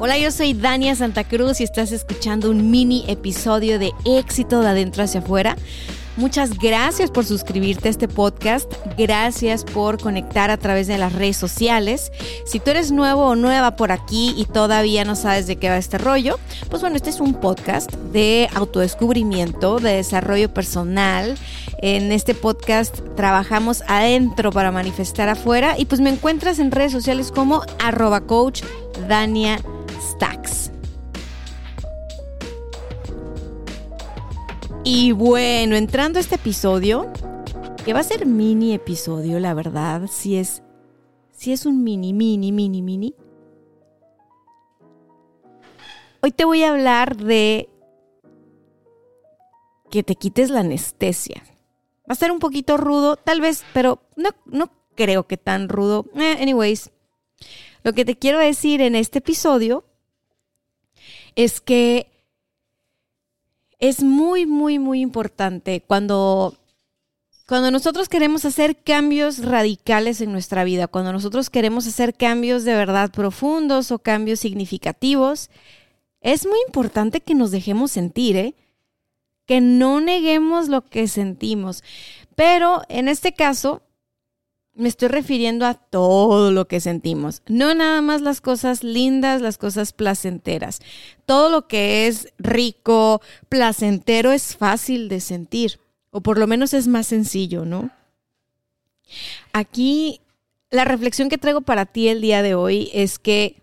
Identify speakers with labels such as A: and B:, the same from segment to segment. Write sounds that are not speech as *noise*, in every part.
A: Hola, yo soy Dania Santa Cruz y estás escuchando un mini episodio de Éxito de Adentro hacia Afuera. Muchas gracias por suscribirte a este podcast. Gracias por conectar a través de las redes sociales. Si tú eres nuevo o nueva por aquí y todavía no sabes de qué va este rollo, pues bueno, este es un podcast de autodescubrimiento, de desarrollo personal. En este podcast trabajamos adentro para manifestar afuera y pues me encuentras en redes sociales como arroba coach Stacks. Y bueno, entrando a este episodio, que va a ser mini episodio, la verdad, si es, si es un mini, mini, mini, mini. Hoy te voy a hablar de que te quites la anestesia. Va a ser un poquito rudo, tal vez, pero no, no creo que tan rudo. Eh, anyways, lo que te quiero decir en este episodio es que es muy, muy, muy importante cuando, cuando nosotros queremos hacer cambios radicales en nuestra vida, cuando nosotros queremos hacer cambios de verdad profundos o cambios significativos, es muy importante que nos dejemos sentir, ¿eh? que no neguemos lo que sentimos. Pero en este caso, me estoy refiriendo a todo lo que sentimos, no nada más las cosas lindas, las cosas placenteras. Todo lo que es rico, placentero es fácil de sentir, o por lo menos es más sencillo, ¿no? Aquí la reflexión que traigo para ti el día de hoy es que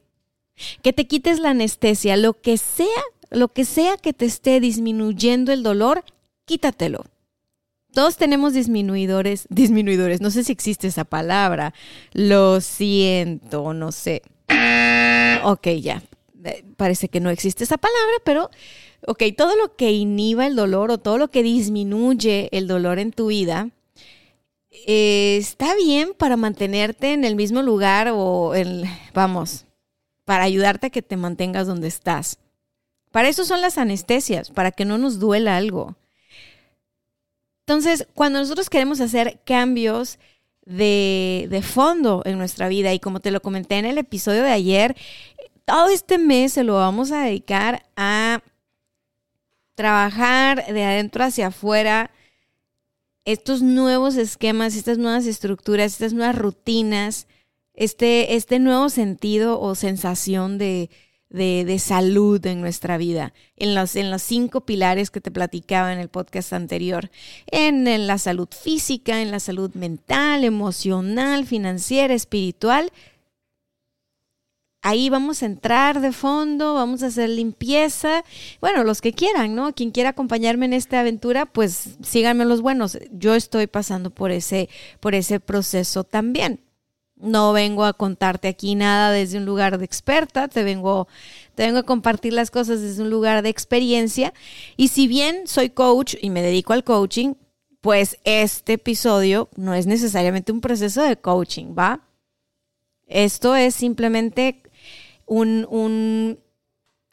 A: que te quites la anestesia, lo que sea, lo que sea que te esté disminuyendo el dolor, quítatelo. Todos tenemos disminuidores, disminuidores, no sé si existe esa palabra, lo siento, no sé. Ok, ya, eh, parece que no existe esa palabra, pero, ok, todo lo que inhiba el dolor o todo lo que disminuye el dolor en tu vida, eh, está bien para mantenerte en el mismo lugar o, en, vamos, para ayudarte a que te mantengas donde estás. Para eso son las anestesias, para que no nos duela algo. Entonces, cuando nosotros queremos hacer cambios de, fondo en nuestra vida, y como te lo comenté en el episodio de ayer, todo este mes se lo vamos a dedicar a trabajar de adentro hacia afuera estos nuevos esquemas, estas nuevas estructuras, estas nuevas rutinas, este, este nuevo sentido o sensación de, de, salud en nuestra vida, en los, en los cinco pilares que te platicaba en el podcast anterior, en, en la salud física, en la salud mental, emocional, financiera, espiritual. Ahí vamos a entrar de fondo, vamos a hacer limpieza. Bueno, los que quieran, ¿no? Quien quiera acompañarme en esta aventura, pues síganme los buenos. Yo estoy pasando por ese, por ese proceso también. No vengo a contarte aquí nada desde un lugar de experta, te vengo, te vengo a compartir las cosas desde un lugar de experiencia. Y si bien soy coach y me dedico al coaching, pues este episodio no es necesariamente un proceso de coaching, ¿va? Esto es simplemente un, un,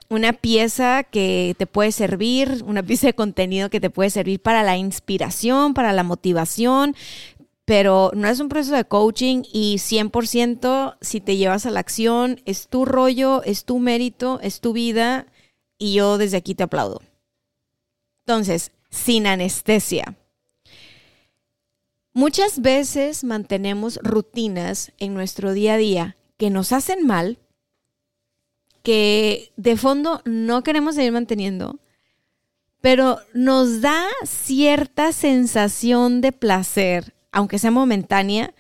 A: una pieza que te puede servir, una pieza de contenido que te puede servir para la inspiración, para la motivación, pero no es un proceso de coaching y 100% si te llevas a la acción, es tu rollo, es tu mérito, es tu vida y yo desde aquí te aplaudo. Entonces, sin anestesia. Muchas veces mantenemos rutinas en nuestro día a día que nos hacen mal, que de fondo no queremos seguir manteniendo, pero nos da cierta sensación de placer aunque sea momentánea,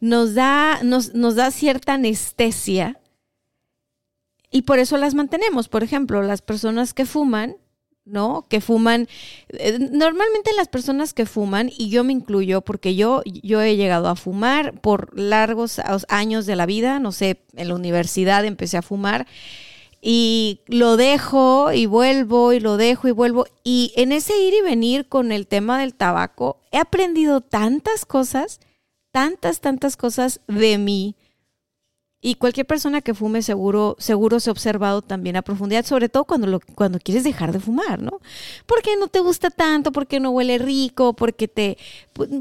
A: nos da, nos, da cierta anestesia y por eso las mantenemos. Por ejemplo, las personas que fuman ¿no? Que fuman. eh, Normalmente las personas que fuman, y yo me incluyo, porque yo, yo he llegado a fumar por largos años de la vida, no sé, en la universidad empecé a fumar y lo dejo y vuelvo y lo dejo y vuelvo. Y en ese ir y venir con el tema del tabaco, he aprendido tantas cosas, tantas, tantas cosas de mí. Y cualquier persona que fume seguro, seguro se ha observado también a profundidad, sobre todo cuando, lo, cuando quieres dejar de fumar, ¿no? Porque no te gusta tanto, porque no huele rico, porque te...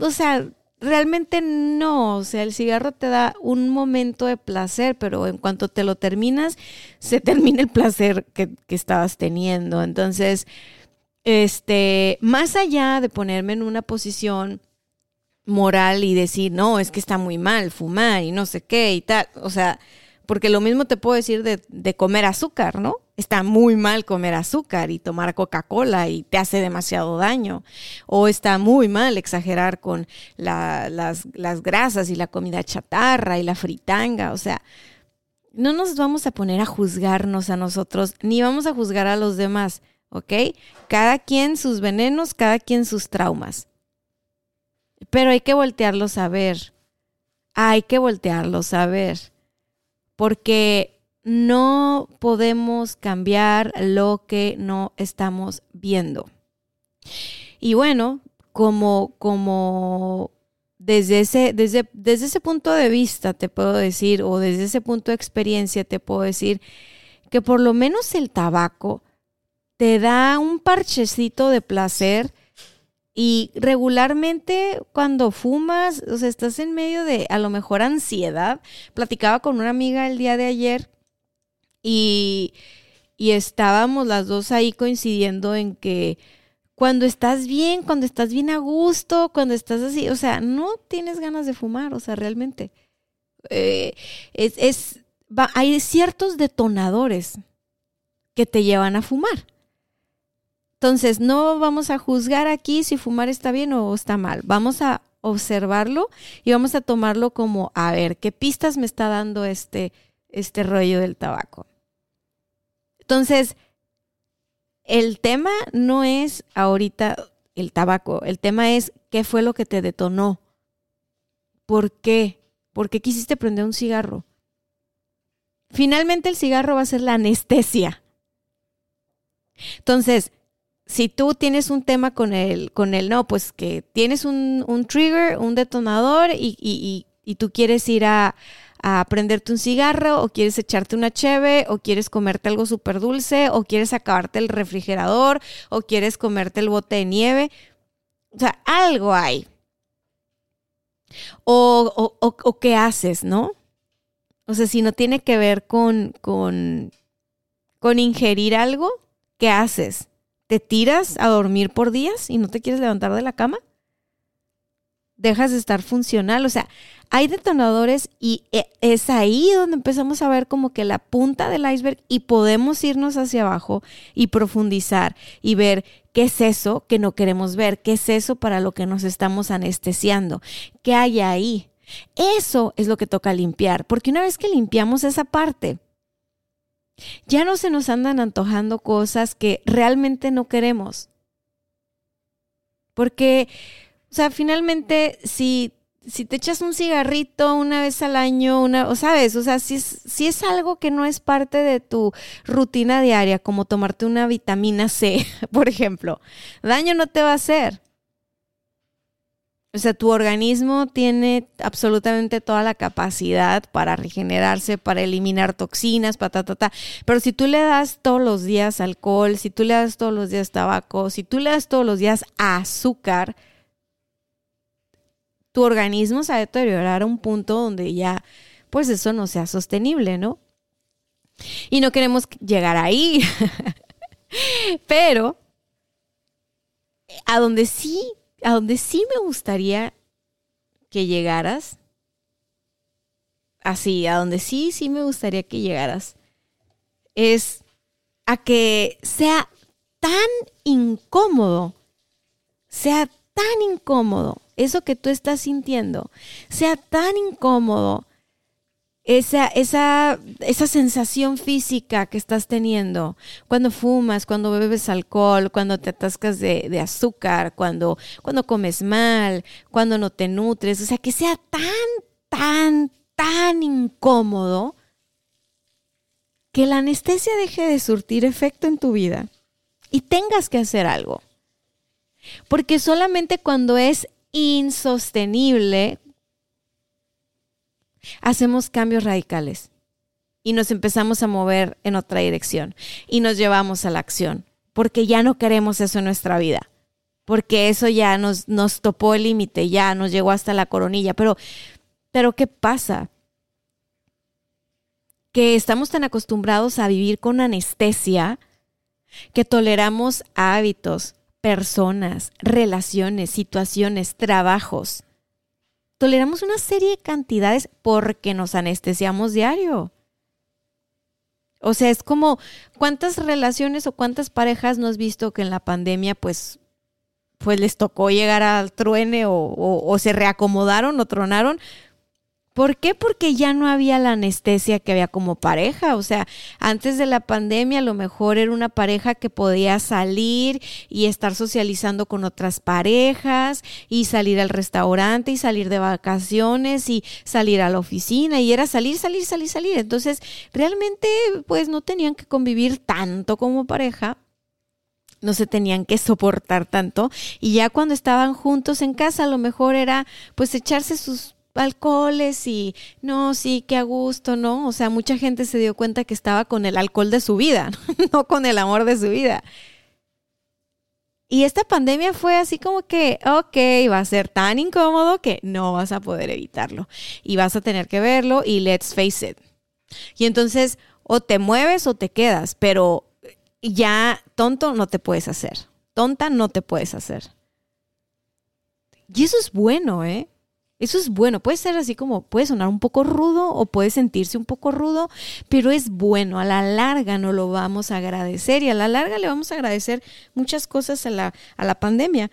A: O sea, realmente no. O sea, el cigarro te da un momento de placer, pero en cuanto te lo terminas, se *laughs* termina el placer que, que estabas teniendo. Entonces, este, más allá de ponerme en una posición moral y decir, no, es que está muy mal fumar y no sé qué y tal. O sea, porque lo mismo te puedo decir de, de comer azúcar, ¿no? Está muy mal comer azúcar y tomar Coca-Cola y te hace demasiado daño. O está muy mal exagerar con la, las, las grasas y la comida chatarra y la fritanga. O sea, no nos vamos a poner a juzgarnos a nosotros, ni vamos a juzgar a los demás, ¿ok? Cada quien sus venenos, cada quien sus traumas. Pero hay que voltearlos a ver. Hay que voltearlos a ver. Porque no podemos cambiar lo que no estamos viendo. Y bueno, como, como desde ese, desde, desde ese punto de vista te puedo decir, o desde ese punto de experiencia te puedo decir, que por lo menos el tabaco te da un parchecito de placer y regularmente cuando fumas, o sea, estás en medio de a lo mejor ansiedad. Platicaba con una amiga el día de ayer y, estábamos las dos ahí coincidiendo en que cuando estás bien, cuando estás bien a gusto, cuando estás así, o sea, no tienes ganas de fumar, o sea, realmente. Eh, es, es va, hay ciertos detonadores que te llevan a fumar. Entonces, no vamos a juzgar aquí si fumar está bien o está mal. Vamos a observarlo y vamos a tomarlo como, a ver, ¿qué pistas me está dando este, este rollo del tabaco? Entonces, el tema no es ahorita el tabaco, el tema es qué fue lo que te detonó. ¿Por qué? ¿Por qué quisiste prender un cigarro? Finalmente el cigarro va a ser la anestesia. Entonces, si tú tienes un tema con el, con el no, pues que tienes un, un trigger, un detonador y, y, y, tú quieres ir a, a prenderte un cigarro o quieres echarte una cheve o quieres comerte algo súper dulce o quieres acabarte el refrigerador o quieres comerte el bote de nieve. O sea, algo hay. O, o, o, o qué haces, ¿no? O sea, si no tiene que ver con, con, con ingerir algo, ¿qué haces? ¿Te tiras a dormir por días y no te quieres levantar de la cama? Dejas de estar funcional. O sea, hay detonadores y es ahí donde empezamos a ver como que la punta del iceberg y podemos irnos hacia abajo y profundizar y ver qué es eso que no queremos ver, qué es eso para lo que nos estamos anestesiando, qué hay ahí. Eso es lo que toca limpiar, porque una vez que limpiamos esa parte, ya no se nos andan antojando cosas que realmente no queremos. Porque, o sea, finalmente, si, si te echas un cigarrito una vez al año, una, o sabes, o sea, si es, si es algo que no es parte de tu rutina diaria, como tomarte una vitamina C, *laughs* por ejemplo, daño no te va a hacer. O sea, tu organismo tiene absolutamente toda la capacidad para regenerarse, para eliminar toxinas, para ta, ta, ta. Pero si tú le das todos los días alcohol, si tú le das todos los días tabaco, si tú le das todos los días azúcar, tu organismo se va a deteriorar a un punto donde ya, pues eso no sea sostenible, ¿no? Y no queremos llegar ahí. *laughs* Pero a donde sí a donde sí me gustaría que llegaras, así, a donde sí, sí me gustaría que llegaras, es a que sea tan incómodo, sea tan incómodo, eso que tú estás sintiendo, sea tan incómodo esa, esa, esa sensación física que estás teniendo cuando fumas, cuando bebes alcohol, cuando te atascas de, azúcar, cuando, cuando comes mal, cuando no te nutres, o sea, que sea tan, tan, tan incómodo que la anestesia deje de surtir efecto en tu vida y tengas que hacer algo. Porque solamente cuando es insostenible, hacemos cambios radicales y nos empezamos a mover en otra dirección y nos llevamos a la acción, porque ya no queremos eso en nuestra vida, porque eso ya nos, nos topó el límite, ya nos llegó hasta la coronilla, pero, pero ¿qué pasa? Que estamos tan acostumbrados a vivir con anestesia que toleramos hábitos, personas, relaciones, situaciones, trabajos toleramos una serie de cantidades porque nos anestesiamos diario. O sea, es como cuántas relaciones o cuántas parejas no has visto que en la pandemia pues, pues les tocó llegar al truene o, o se reacomodaron o tronaron ¿Por qué? Porque ya no había la anestesia que había como pareja. O sea, antes de la pandemia a lo mejor era una pareja que podía salir y estar socializando con otras parejas y salir al restaurante y salir de vacaciones y salir a la oficina y era salir, salir, salir, salir. Entonces, realmente pues no tenían que convivir tanto como pareja no se tenían que soportar tanto y ya cuando estaban juntos en casa a lo mejor era pues echarse sus alcoholes y no, sí, qué a gusto, ¿no? O sea, mucha gente se dio cuenta que estaba con el alcohol de su vida, *laughs* no con el amor de su vida. Y esta pandemia fue así como que, ok, va a ser tan incómodo que no vas a poder evitarlo y vas a tener que verlo y let's face it. Y entonces o te mueves o te quedas, pero ya tonto no te puedes hacer, tonta no te puedes hacer. Y eso es bueno, ¿eh? Eso es bueno, puede ser así como, puede sonar un poco rudo o puede sentirse un poco rudo, pero es bueno, a la larga no lo vamos a agradecer y a la larga le vamos a agradecer muchas cosas a la, a la pandemia.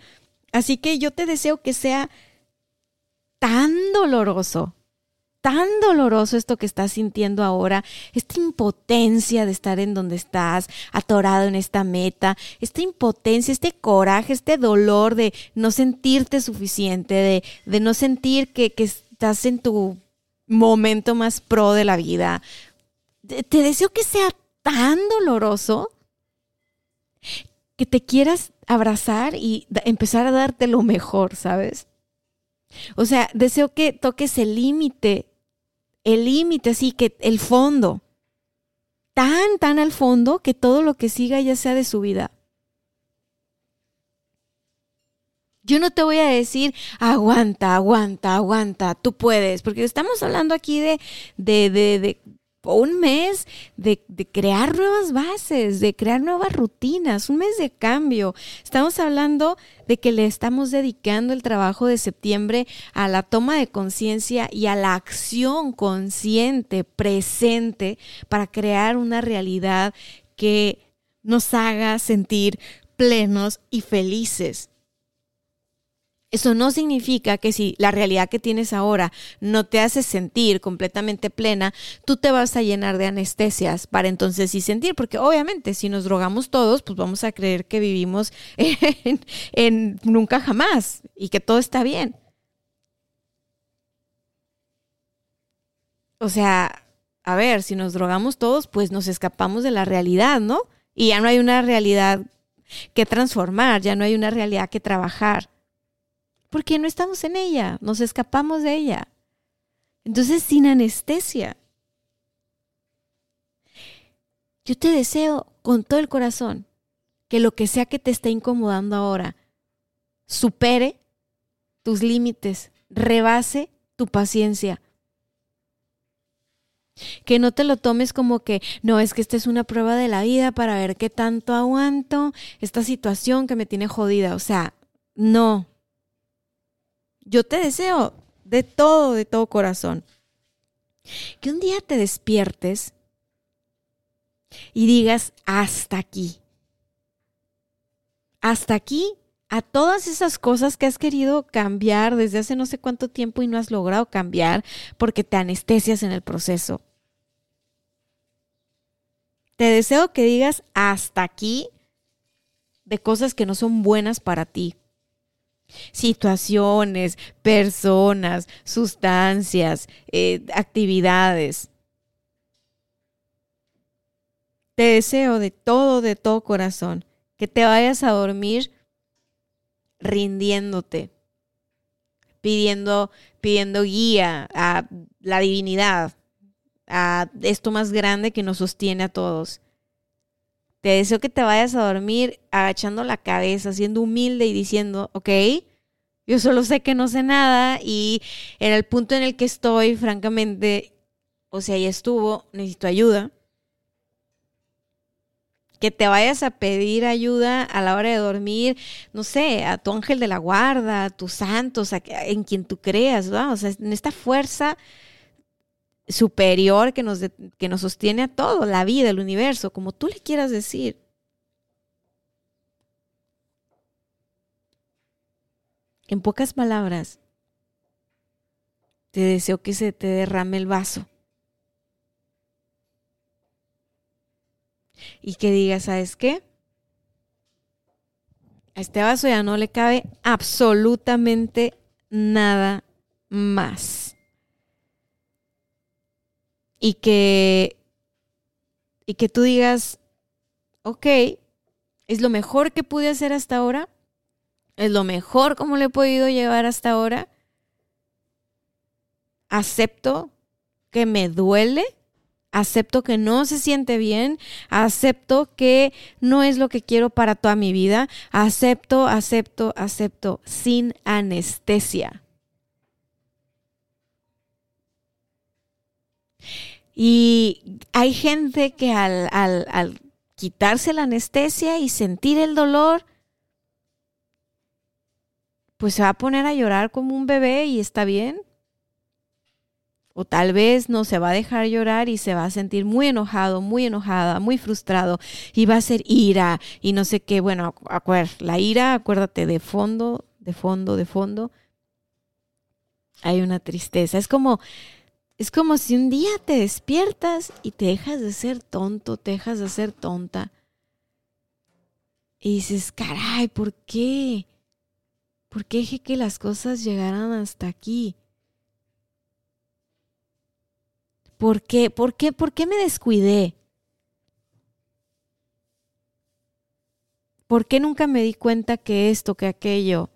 A: Así que yo te deseo que sea tan doloroso tan doloroso esto que estás sintiendo ahora, esta impotencia de estar en donde estás, atorado en esta meta, esta impotencia, este coraje, este dolor de no sentirte suficiente, de, de no sentir que, que estás en tu momento más pro de la vida. Te deseo que sea tan doloroso que te quieras abrazar y empezar a darte lo mejor, ¿sabes? O sea, deseo que toques el límite el límite, así que el fondo, tan, tan al fondo que todo lo que siga ya sea de su vida. Yo no te voy a decir, aguanta, aguanta, aguanta, tú puedes, porque estamos hablando aquí de, de, de, de un mes de, crear nuevas bases, de crear nuevas rutinas, un mes de cambio. Estamos hablando de que le estamos dedicando el trabajo de septiembre a la toma de conciencia y a la acción consciente, presente, para crear una realidad que nos haga sentir plenos y felices. Eso no significa que si la realidad que tienes ahora no te hace sentir completamente plena, tú te vas a llenar de anestesias para entonces sí sentir, porque obviamente si nos drogamos todos, pues vamos a creer que vivimos *laughs* en, nunca jamás y que todo está bien. O sea, a ver, si nos drogamos todos, pues nos escapamos de la realidad, ¿no? Y ya no hay una realidad que transformar, ya no hay una realidad que trabajar porque no estamos en ella, nos escapamos de ella. Entonces, sin anestesia. Yo te deseo con todo el corazón que lo que sea que te esté incomodando ahora supere tus límites, rebase tu paciencia. Que no te lo tomes como que, no, es que esta es una prueba de la vida para ver qué tanto aguanto esta situación que me tiene jodida. O sea, no, yo te deseo de todo, de todo corazón, que un día te despiertes y digas, hasta aquí. Hasta aquí a todas esas cosas que has querido cambiar desde hace no sé cuánto tiempo y no has logrado cambiar porque te anestesias en el proceso. Te deseo que digas hasta aquí de cosas que no son buenas para ti. Situaciones, personas, sustancias, eh, actividades. Te deseo de todo, de todo corazón, que te vayas a dormir rindiéndote, pidiendo, pidiendo guía a la divinidad, a esto más grande que nos sostiene a todos. Te deseo que te vayas a dormir agachando la cabeza, siendo humilde y diciendo, ok, yo solo sé que no sé nada y en el punto en el que estoy, francamente, o sea, ya estuvo, necesito ayuda. Que te vayas a pedir ayuda a la hora de dormir, no sé, a tu ángel de la guarda, a tus santos, a, en quien tú creas, ¿no? O sea, en esta fuerza superior que nos, que nos sostiene a todo, la vida, el universo, como tú le quieras decir. En pocas palabras, te deseo que se te derrame el vaso. Y que digas, ¿sabes qué? A este vaso ya no le cabe absolutamente nada más y que, y que tú digas, ok, es lo mejor que pude hacer hasta ahora, es lo mejor como le he podido llevar hasta ahora, acepto que me duele, acepto que no se siente bien, acepto que no es lo que quiero para toda mi vida, acepto, acepto, acepto, sin anestesia. Y hay gente que al, quitarse la anestesia y sentir el dolor, pues se va a poner a llorar como un bebé y está bien. O tal vez no se va a dejar llorar y se va a sentir muy enojado, muy enojada, muy frustrado y va a ser ira y no sé qué. Bueno, la ira, acuérdate, de fondo, de fondo, de fondo, hay una tristeza. Es como es como si un día te despiertas y te dejas de ser tonto, te dejas de ser tonta. Y dices, caray, ¿por qué? ¿Por qué dejé que las cosas llegaran hasta aquí? ¿Por qué? ¿Por qué? ¿Por qué me descuidé? ¿Por qué nunca me di cuenta que esto, que aquello?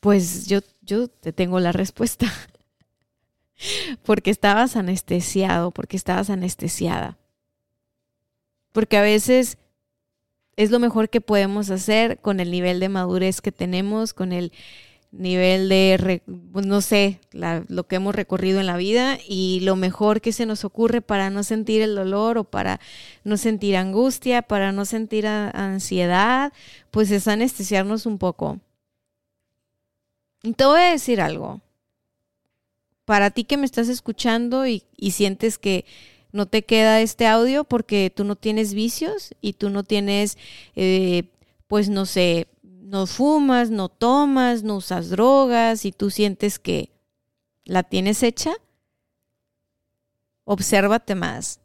A: Pues yo yo te tengo la respuesta. porque estabas anestesiado, porque estabas anestesiada. Porque a veces es lo mejor que podemos hacer con el nivel de madurez que tenemos, con el nivel de, pues, no sé, lo que hemos recorrido en la vida y lo mejor que se nos ocurre para no sentir el dolor o para no sentir angustia, para no sentir ansiedad, pues es anestesiarnos un poco. Te voy a decir algo. Para ti que me estás escuchando y, sientes que no te queda este audio porque tú no tienes vicios y tú no tienes, eh, pues no sé, no fumas, no tomas, no usas drogas y tú sientes que la tienes hecha, obsérvate más.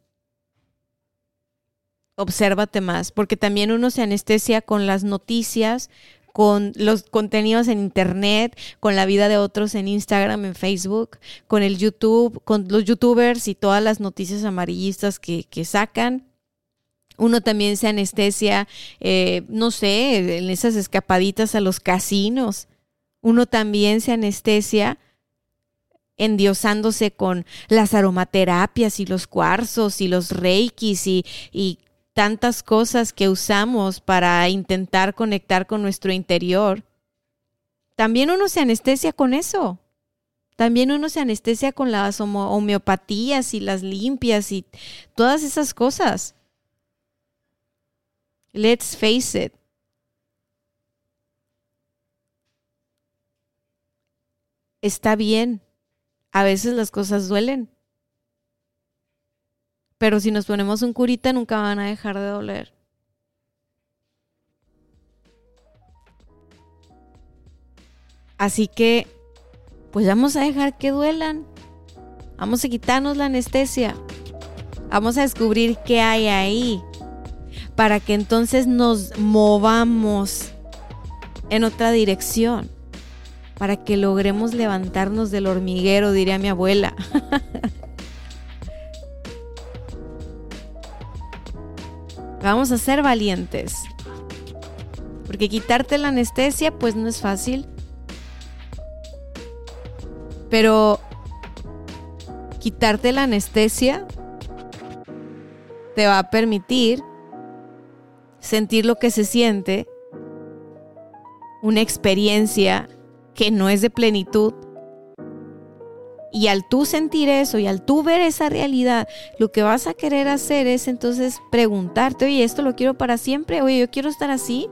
A: Obsérvate más, porque también uno se anestesia con las noticias, con los contenidos en internet, con la vida de otros en Instagram, en Facebook, con el YouTube, con los youtubers y todas las noticias amarillistas que, sacan. Uno también se anestesia, eh, no sé, en esas escapaditas a los casinos. Uno también se anestesia endiosándose con las aromaterapias y los cuarzos y los reikis y tantas cosas que usamos para intentar conectar con nuestro interior, también uno se anestesia con eso. También uno se anestesia con las homeopatías y las limpias y todas esas cosas. Let's face it. Está bien. A veces las cosas duelen. Pero si nos ponemos un curita, nunca van a dejar de doler. Así que, pues vamos a dejar que duelan. Vamos a quitarnos la anestesia. Vamos a descubrir qué hay ahí. Para que entonces nos movamos en otra dirección. Para que logremos levantarnos del hormiguero, diría mi abuela. *laughs* Vamos a ser valientes. Porque quitarte la anestesia pues no es fácil. Pero quitarte la anestesia te va a permitir sentir lo que se siente, una experiencia que no es de plenitud. Y al tú sentir eso y al tú ver esa realidad, lo que vas a querer hacer es entonces preguntarte, oye, ¿esto lo quiero para siempre? Oye, yo quiero estar así.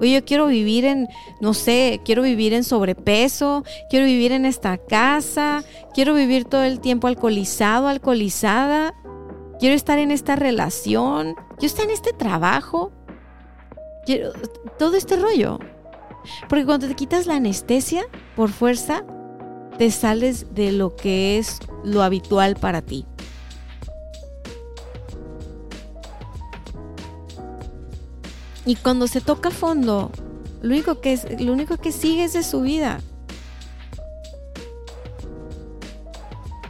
A: Oye, yo quiero vivir en, no sé, quiero vivir en sobrepeso, quiero vivir en esta casa, quiero vivir todo el tiempo alcoholizado, alcoholizada, quiero estar en esta relación, quiero estar en este trabajo, quiero todo este rollo. Porque cuando te quitas la anestesia por fuerza, te sales de lo que es lo habitual para ti. Y cuando se toca fondo, lo único que, es, lo único que sigue es de su vida.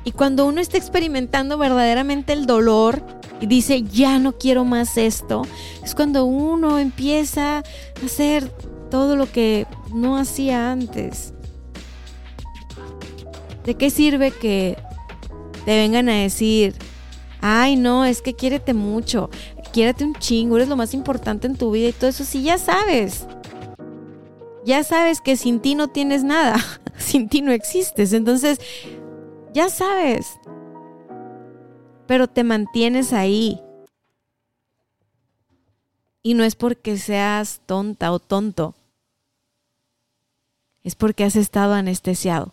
A: Y cuando uno está experimentando verdaderamente el dolor y dice, ya no quiero más esto, es cuando uno empieza a hacer todo lo que no hacía antes. ¿De qué sirve que te vengan a decir, ay no, es que quiérete mucho, quiérete un chingo, eres lo más importante en tu vida y todo eso, sí ya sabes. Ya sabes que sin ti no tienes nada, *laughs* sin ti no existes, entonces ya sabes. Pero te mantienes ahí. Y no es porque seas tonta o tonto. Es porque has estado anestesiado.